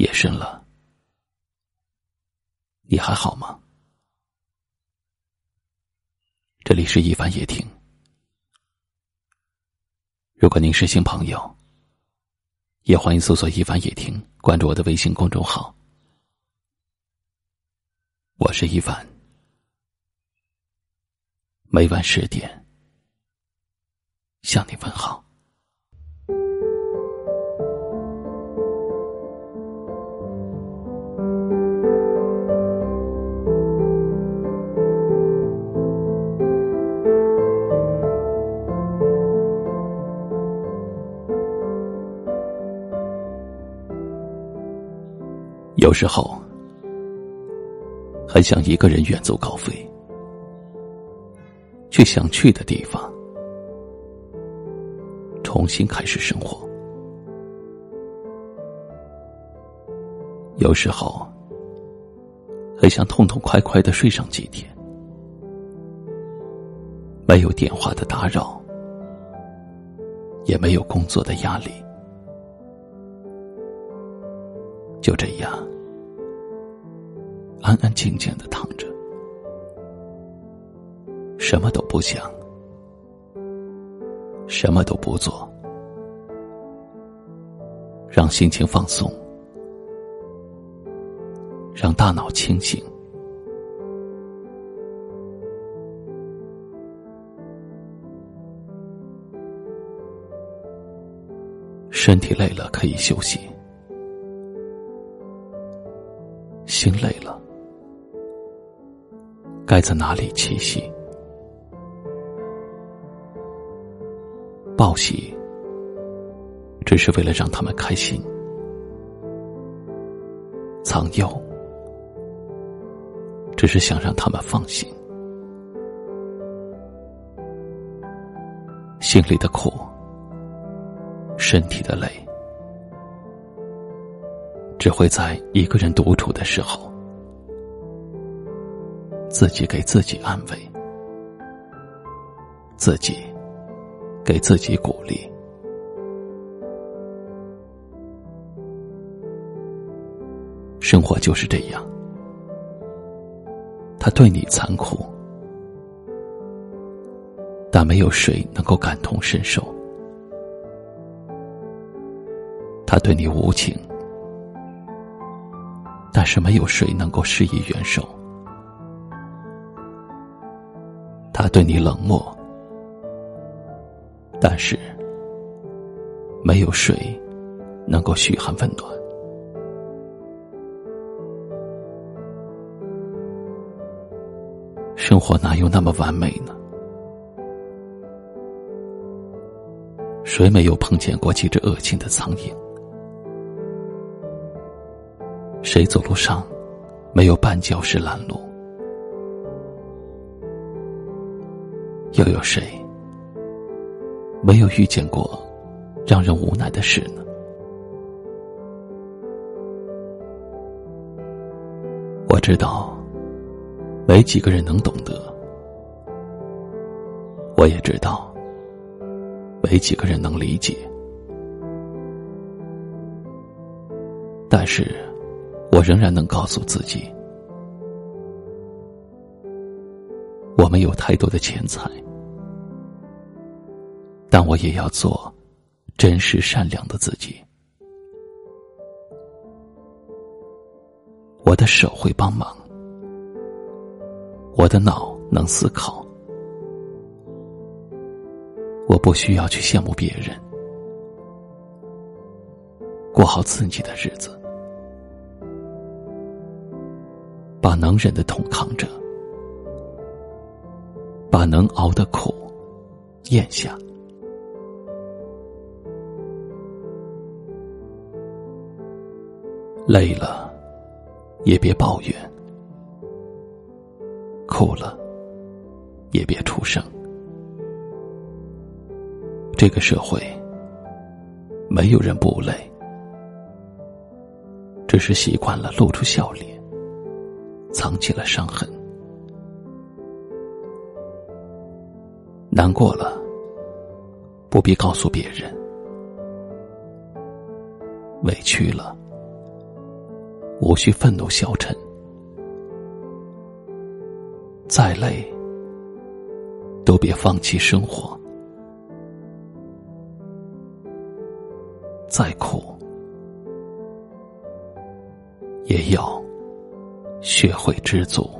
夜深了，你还好吗？这里是一凡夜听。如果您是新朋友，也欢迎搜索“一凡夜听”，关注我的微信公众号。我是一凡，每晚十点向你问好。有时候，很想一个人远走高飞，去想去的地方，重新开始生活。有时候，很想痛痛快快的睡上几天，没有电话的打扰，也没有工作的压力。就这样，安安静静的躺着，什么都不想，什么都不做，让心情放松，让大脑清醒。身体累了可以休息。心累了，该在哪里栖息？报喜，只是为了让他们开心；藏忧，只是想让他们放心。心里的苦，身体的累。只会在一个人独处的时候，自己给自己安慰，自己给自己鼓励。生活就是这样，他对你残酷，但没有谁能够感同身受；他对你无情。但是没有谁能够施以援手。对你冷漠，但是没有谁能够嘘寒问暖。生活哪有那么完美呢？谁没有碰见过几只恶心的苍蝇？谁走路上没有绊脚石拦路？又有谁没有遇见过让人无奈的事呢？我知道没几个人能懂得，我也知道没几个人能理解，但是。我仍然能告诉自己，我们有太多的钱财，但我也要做真实善良的自己。我的手会帮忙，我的脑能思考，我不需要去羡慕别人，过好自己的日子。把能忍的痛扛着，把能熬的苦咽下。累了也别抱怨，哭了也别出声。这个社会没有人不累，只是习惯了露出笑脸。藏起了伤痕，难过了，不必告诉别人；委屈了，无需愤怒消沉，再累都别放弃生活，再苦也要学会知足。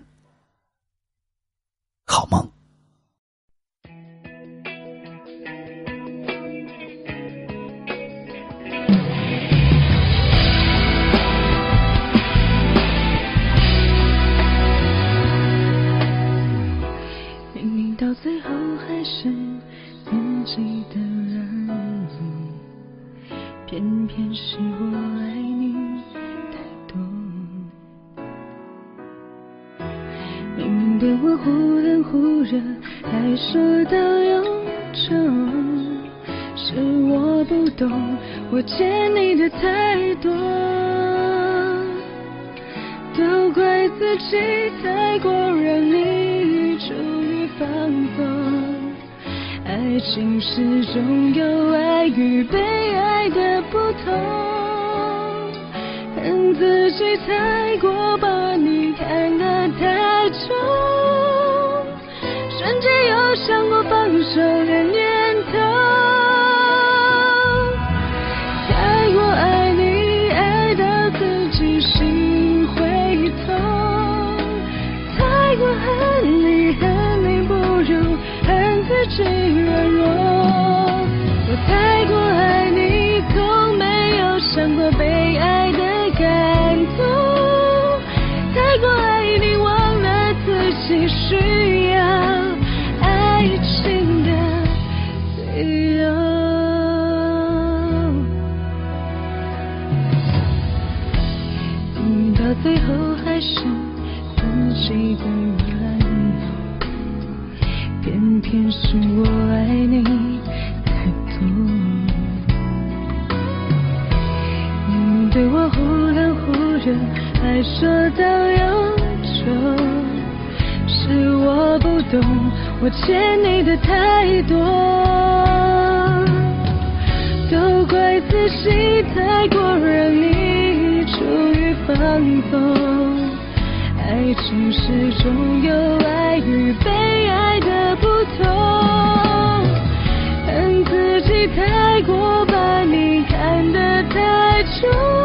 记得了偏偏是我爱你太多，明明对我忽冷忽热，还说到永久，是我不懂，我欠你的太多，都怪自己太过让你终于放纵。爱情始终有爱与被爱的不同，恨自己太过把你看得太重，瞬间有想过放手的念头。太过爱你，爱到自己心会痛；太过恨，自己软弱。我太过爱你对我忽冷忽热，还说到永久，是我不懂，我欠你的太多，都怪自己太过让你处于。放纵，爱情始终有爱与被爱的不同，恨自己太过把你看得太重。